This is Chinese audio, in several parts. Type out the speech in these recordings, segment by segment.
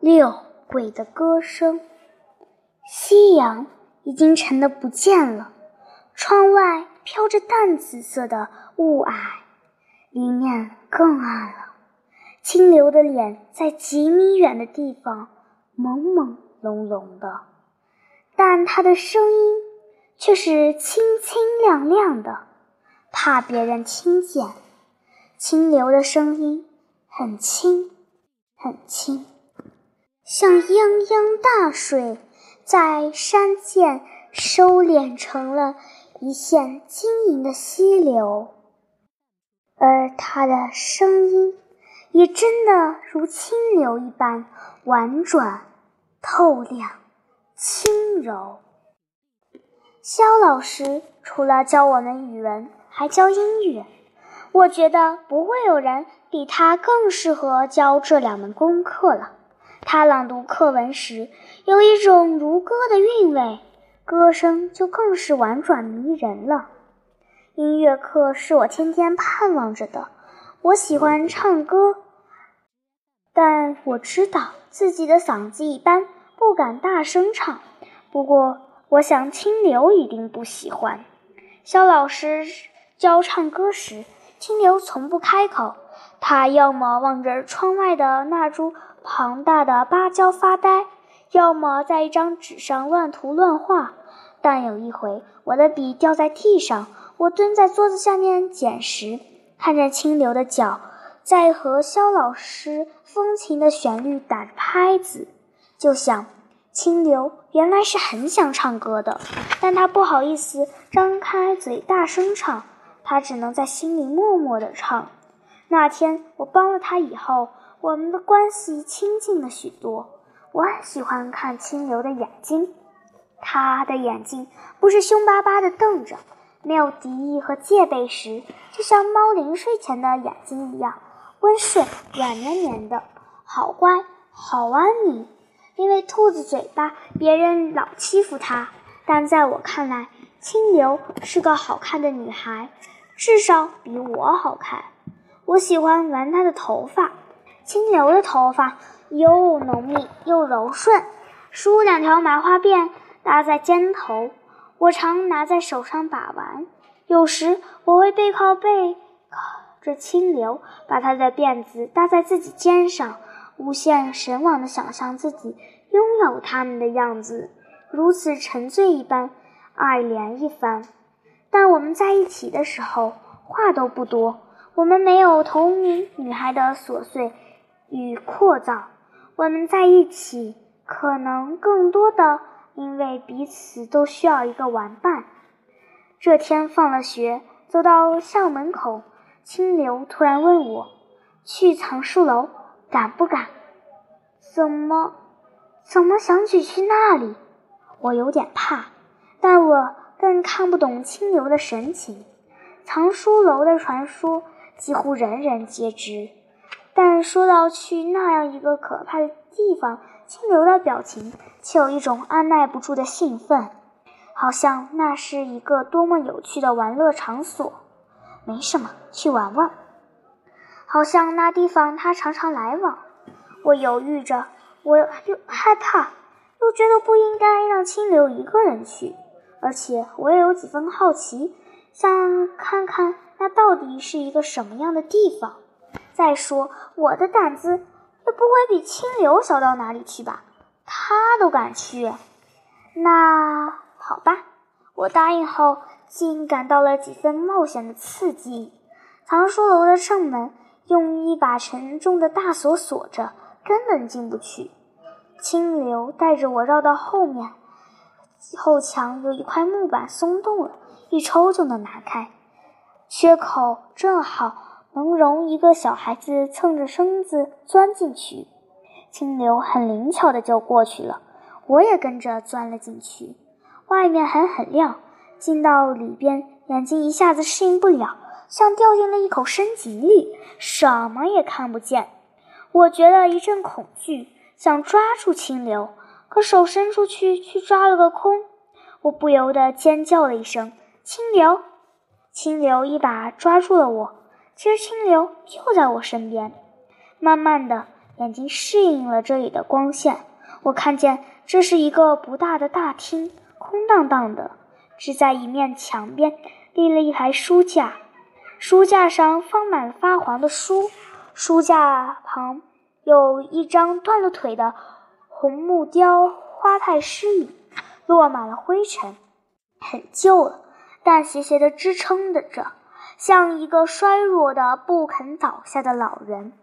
六鬼的歌声。夕阳已经沉得不见了，窗外飘着淡紫色的雾霭，里面更暗了。清流的脸在几米远的地方朦朦胧胧的，但他的声音却是清清亮亮的，怕别人听见。清流的声音很轻，很轻。像泱泱大水，在山涧收敛成了一线晶莹的溪流，而它的声音也真的如清流一般婉转、透亮、轻柔。肖老师除了教我们语文，还教英语。我觉得不会有人比他更适合教这两门功课了。他朗读课文时，有一种如歌的韵味，歌声就更是婉转迷人了。音乐课是我天天盼望着的。我喜欢唱歌，但我知道自己的嗓子一般，不敢大声唱。不过，我想清流一定不喜欢。肖老师教唱歌时，清流从不开口，他要么望着窗外的那株。庞大的芭蕉发呆，要么在一张纸上乱涂乱画。但有一回，我的笔掉在地上，我蹲在桌子下面捡拾，看见清流的脚在和肖老师风琴的旋律打着拍子，就想，清流原来是很想唱歌的，但他不好意思张开嘴大声唱，他只能在心里默默地唱。那天我帮了他以后。我们的关系亲近了许多。我很喜欢看清流的眼睛，他的眼睛不是凶巴巴的瞪着，没有敌意和戒备时，就像猫临睡前的眼睛一样温顺、软绵绵的，好乖，好安宁。因为兔子嘴巴，别人老欺负它，但在我看来，清流是个好看的女孩，至少比我好看。我喜欢玩她的头发。清流的头发又浓密又柔顺，梳两条麻花辫搭在肩头，我常拿在手上把玩。有时我会背靠背靠着清流，把他的辫子搭在自己肩上，无限神往地想象自己拥有他们的样子，如此沉醉一般，爱怜一番。但我们在一起的时候话都不多，我们没有同龄女孩的琐碎。与扩造，我们在一起，可能更多的因为彼此都需要一个玩伴。这天放了学，走到校门口，清流突然问我：“去藏书楼，敢不敢？”“怎么，怎么想起去那里？”我有点怕，但我更看不懂清流的神情。藏书楼的传说几乎人人皆知。但说到去那样一个可怕的地方，清流的表情却有一种按耐不住的兴奋，好像那是一个多么有趣的玩乐场所。没什么，去玩玩。好像那地方他常常来往。我犹豫着，我又害怕，又觉得不应该让清流一个人去，而且我也有几分好奇，想看看那到底是一个什么样的地方。再说，我的胆子也不会比清流小到哪里去吧？他都敢去，那好吧。我答应后，竟感到了几分冒险的刺激。藏书楼的正门用一把沉重的大锁锁着，根本进不去。清流带着我绕到后面，后墙有一块木板松动了，一抽就能拿开，缺口正好。能容一个小孩子蹭着身子钻进去，清流很灵巧的就过去了，我也跟着钻了进去。外面还很亮，进到里边，眼睛一下子适应不了，像掉进了一口深井里，什么也看不见。我觉得一阵恐惧，想抓住清流，可手伸出去却抓了个空。我不由得尖叫了一声：“清流！”清流一把抓住了我。其实清流就在我身边，慢慢的，眼睛适应了这里的光线。我看见这是一个不大的大厅，空荡荡的，只在一面墙边立了一排书架，书架上放满了发黄的书，书架旁有一张断了腿的红木雕花太师椅，落满了灰尘，很旧了，但斜斜的支撑着，像一个衰弱的不肯倒下的老人。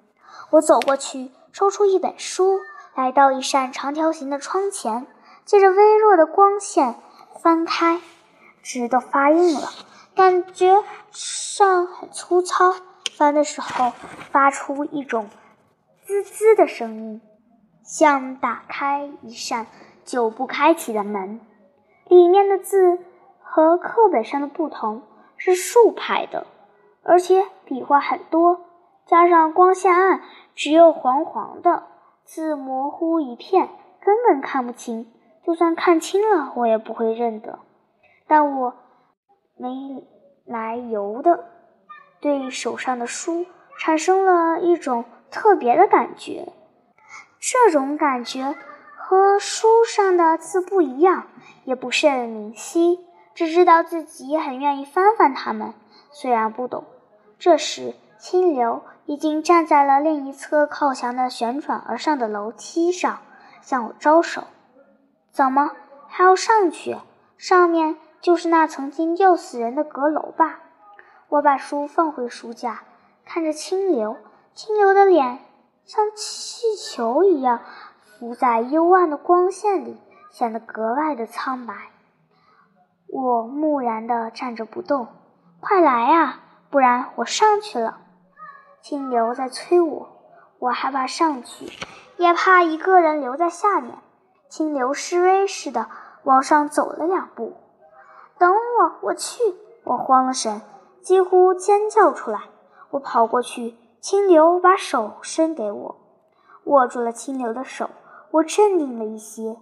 我走过去，抽出一本书。来到一扇长条形的窗前，借着微弱的光线翻开，纸都发硬了，感觉上很粗糙。翻的时候发出一种滋滋的声音，像打开一扇久不开启的门。里面的字和课本上的不同，是竖排的，而且笔画很多，加上光线暗，只有黄黄的。字模糊一片，根本看不清。就算看清了，我也不会认得。但我没来由的对手上的书产生了一种特别的感觉。这种感觉和书上的字不一样，也不甚明晰，只知道自己很愿意翻翻它们，虽然不懂。这时，清流。已经站在了另一侧靠墙的旋转而上的楼梯上，向我招手。怎么还要上去？上面就是那曾经吊死人的阁楼吧？我把书放回书架，看着清流。清流的脸像气球一样浮在幽暗的光线里，显得格外的苍白。我木然地站着不动。快来啊，不然我上去了。清流在催我，我害怕上去，也怕一个人留在下面。清流示威似的往上走了两步。等我，我去！我慌了神，几乎尖叫出来。我跑过去，清流把手伸给我，握住了清流的手。我镇定了一些。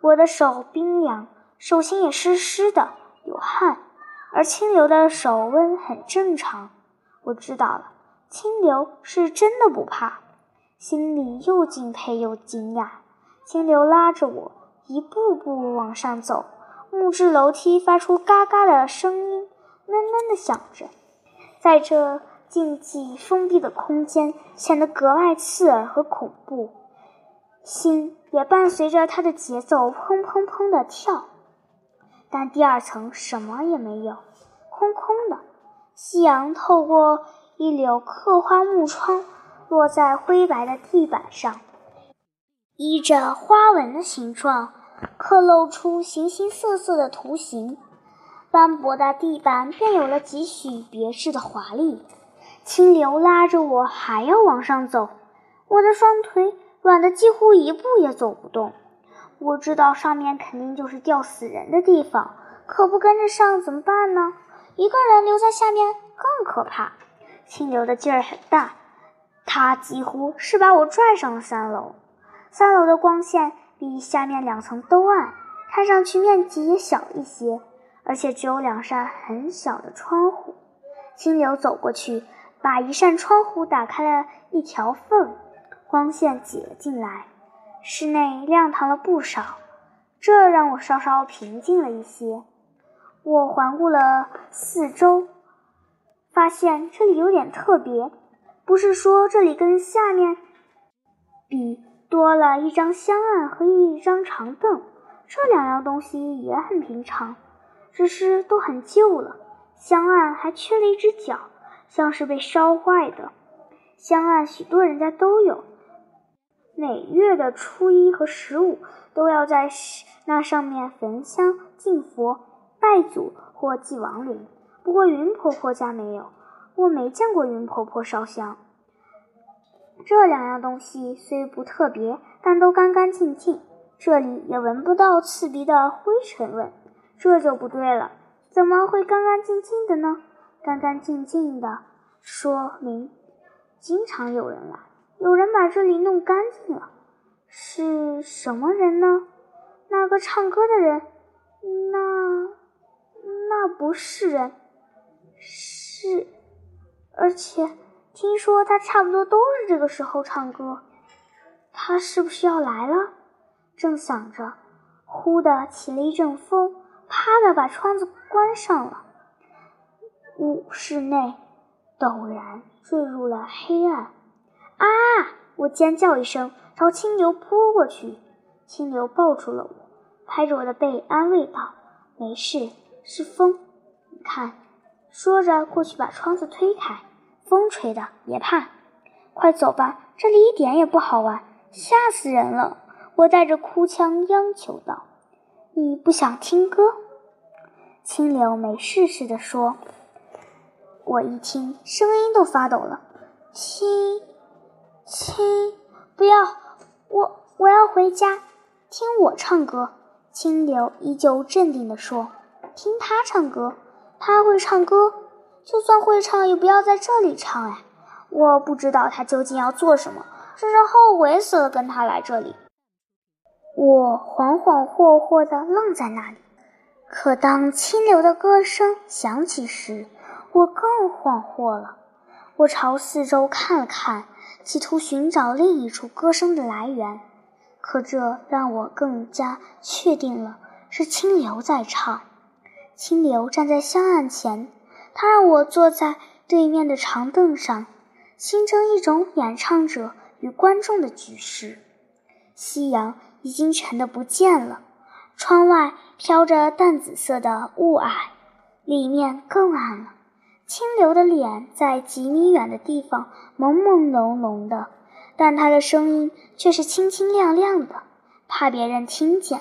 我的手冰凉，手心也湿湿的，有汗，而清流的手温很正常。我知道了。清流是真的不怕，心里又敬佩又惊讶。清流拉着我一步步往上走，木质楼梯发出嘎嘎的声音，闷闷的响着，在这静寂封闭的空间显得格外刺耳和恐怖，心也伴随着它的节奏砰砰砰的跳。但第二层什么也没有，空空的。夕阳透过。一柳刻花木窗落在灰白的地板上，依着花纹的形状刻露出形形色色的图形，斑驳的地板便有了几许别致的华丽。清流拉着我还要往上走，我的双腿软得几乎一步也走不动。我知道上面肯定就是吊死人的地方，可不跟着上怎么办呢？一个人留在下面更可怕。清流的劲儿很大，他几乎是把我拽上了三楼。三楼的光线比下面两层都暗，看上去面积也小一些，而且只有两扇很小的窗户。清流走过去，把一扇窗户打开了一条缝，光线挤了进来，室内亮堂了不少，这让我稍稍平静了一些。我环顾了四周。发现这里有点特别，不是说这里跟下面比多了一张香案和一张长凳，这两样东西也很平常，只是都很旧了。香案还缺了一只脚，像是被烧坏的。香案许多人家都有，每月的初一和十五都要在那上面焚香敬佛、拜祖或祭亡灵。不过云婆婆家没有，我没见过云婆婆烧香。这两样东西虽不特别，但都干干净净，这里也闻不到刺鼻的灰尘味。这就不对了，怎么会干干净净的呢？干干净净的，说明经常有人来，有人把这里弄干净了。是什么人呢？那个唱歌的人？那那不是人。是，而且听说他差不多都是这个时候唱歌。他是不是要来了？正想着，忽的起了一阵风，啪的把窗子关上了。屋室内陡然坠入了黑暗。啊！我尖叫一声，朝清流扑过去。清流抱住了我，拍着我的背安慰道：“没事，是风。你看。”说着过去把窗子推开。风吹的，别怕。快走吧，这里一点也不好玩，吓死人了！我带着哭腔央求道：“你不想听歌？”清流没事似的说。我一听，声音都发抖了。亲，亲，不要！我我要回家，听我唱歌。清流依旧镇定地说：“听他唱歌，他会唱歌。就算会唱，也不要在这里唱哎！我不知道他究竟要做什么，真是后悔死了，跟他来这里。”我恍恍惚惚地愣在那里。可当清流的歌声响起时，我更恍惚了，我朝四周看了看，企图寻找另一处歌声的来源。可这让我更加确定了，是清流在唱。清流站在香案前，他让我坐在对面的长凳上，形成一种演唱者与观众的局势。夕阳已经沉得不见了，窗外飘着淡紫色的雾霭，里面更暗了。清流的脸在几米远的地方朦朦胧胧的，但他的声音却是清清亮亮的，怕别人听见。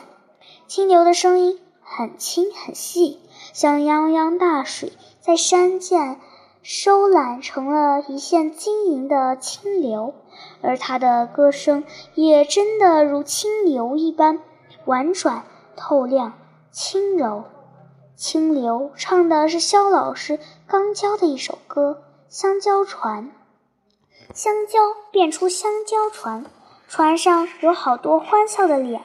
清流的声音很轻很细，像泱泱大水在山涧收揽成了一线晶莹的清流，而他的歌声也真的如清流一般婉转透亮、轻柔。清流唱的是肖老师刚教的一首歌《香蕉船》。香蕉变出香蕉船，船上有好多欢笑的脸，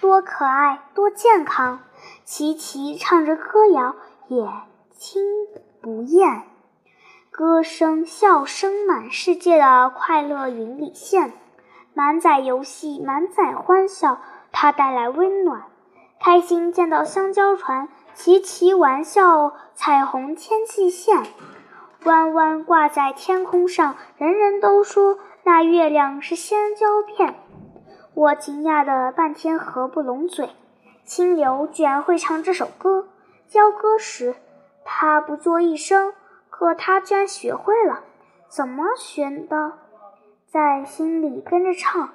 多可爱，多健康。齐齐唱着歌谣，也听不厌。歌声、笑声满世界的快乐云里现，满载游戏，满载欢笑，它带来温暖。开心见到香蕉船。齐齐玩笑，彩虹天际线，弯弯挂在天空上，人人都说那月亮是香蕉片。我惊讶的半天合不拢嘴，清流居然会唱这首歌。教歌时，他不作一声，可他居然学会了。怎么学的？在心里跟着唱。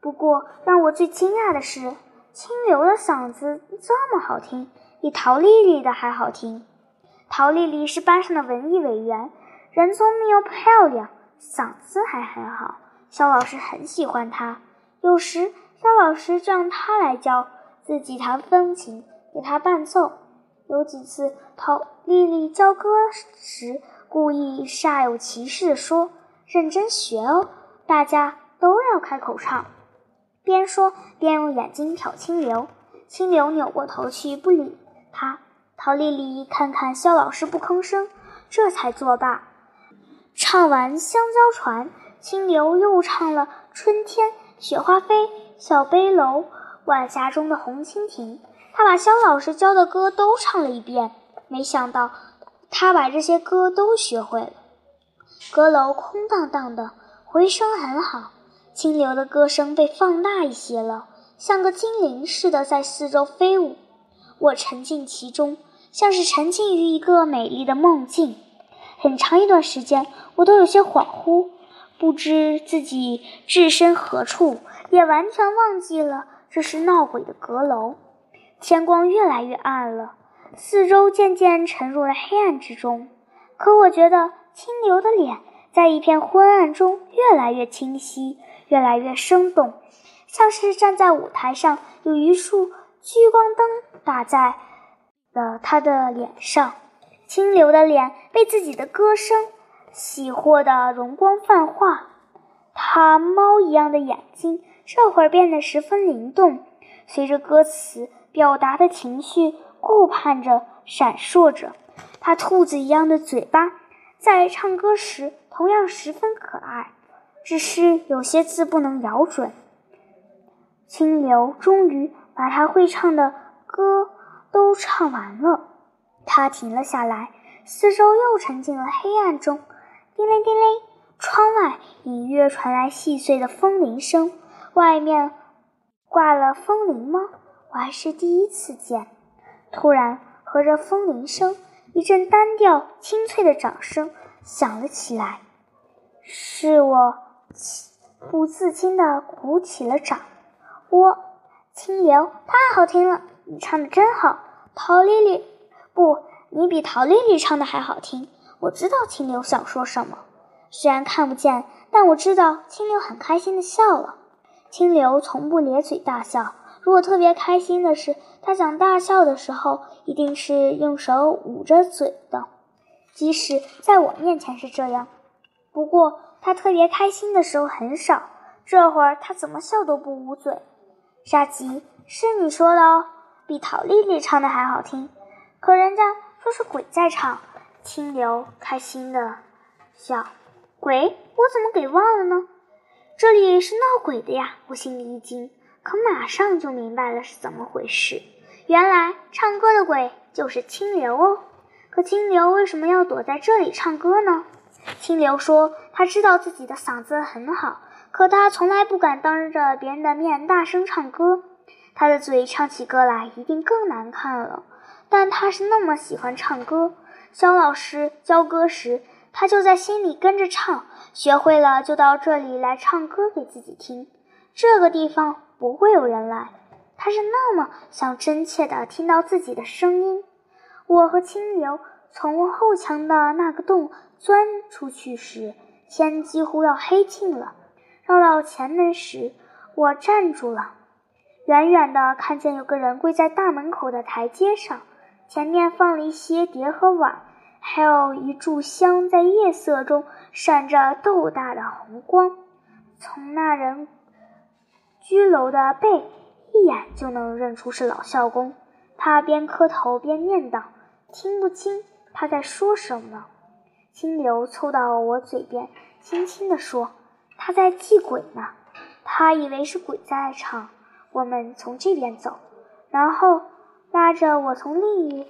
不过让我最惊讶的是，清流的嗓子这么好听。比陶丽丽的还好听。陶丽丽是班上的文艺委员，人聪明又漂亮，嗓子还很好。肖老师很喜欢她，有时肖老师就让她来教，自己弹风琴，给她伴奏。有几次陶丽丽教歌时，故意煞有其事地说：“认真学哦，大家都要开口唱。”边说边用眼睛瞟清流，清流扭过头去不理。他陶丽丽看看肖老师不吭声，这才作罢。唱完《香蕉船》，清流又唱了《春天》《雪花飞》《小背篓》《晚霞中的红蜻蜓》。他把肖老师教的歌都唱了一遍。没想到他把这些歌都学会了。阁楼空荡荡的，回声很好。清流的歌声被放大一些了，像个精灵似的在四周飞舞。我沉浸其中，像是沉浸于一个美丽的梦境。很长一段时间，我都有些恍惚，不知自己置身何处，也完全忘记了这是闹鬼的阁楼。天光越来越暗了，四周渐渐沉入了黑暗之中。可我觉得清流的脸在一片昏暗中越来越清晰，越来越生动，像是站在舞台上有一束。聚光灯打在了他的脸上，清流的脸被自己的歌声洗获得容光焕发。他猫一样的眼睛这会儿变得十分灵动，随着歌词表达的情绪顾盼着闪烁着。他兔子一样的嘴巴在唱歌时同样十分可爱，只是有些字不能咬准。清流终于把他会唱的歌都唱完了，他停了下来，四周又沉进了黑暗中。叮铃叮铃，窗外隐约传来细碎的风铃声。外面挂了风铃吗？我还是第一次见。突然，和着风铃声，一阵单调清脆的掌声响了起来，是我情不自禁地鼓起了掌。我，清流，太好听了！你唱的真好，陶丽丽。不，你比陶丽丽唱的还好听。我知道清流想说什么，虽然看不见，但我知道清流很开心的笑了。清流从不咧嘴大笑，如果特别开心的是，他想大笑的时候，一定是用手捂着嘴的。即使在我面前是这样，不过他特别开心的时候很少。这会儿他怎么笑都不捂嘴。沙吉，是你说的哦，比陶丽丽唱的还好听。可人家说是鬼在唱。清流开心的笑，鬼？我怎么给忘了呢？这里是闹鬼的呀！我心里一惊，可马上就明白了是怎么回事。原来唱歌的鬼就是清流哦。可清流为什么要躲在这里唱歌呢？清流说，他知道自己的嗓子很好，可他从来不敢当着别人的面大声唱歌，他的嘴唱起歌来一定更难看了。但他是那么喜欢唱歌。肖老师教歌时，他就在心里跟着唱，学会了就到这里来唱歌给自己听。这个地方不会有人来，他是那么想真切地听到自己的声音。我和清流从后墙的那个洞钻出去时，天几乎要黑尽了。绕到前门时，我站住了，远远的看见有个人跪在大门口的台阶上。前面放了一些碟和碗，还有一炷香，在夜色中闪着豆大的红光。从那人居楼的背，一眼就能认出是老孝公。他边磕头边念叨，听不清他在说什么。清流凑到我嘴边，轻轻地说：“他在祭鬼呢。”他以为是鬼在场。我们从这边走，然后。拉着我从另一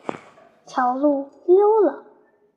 条路溜了。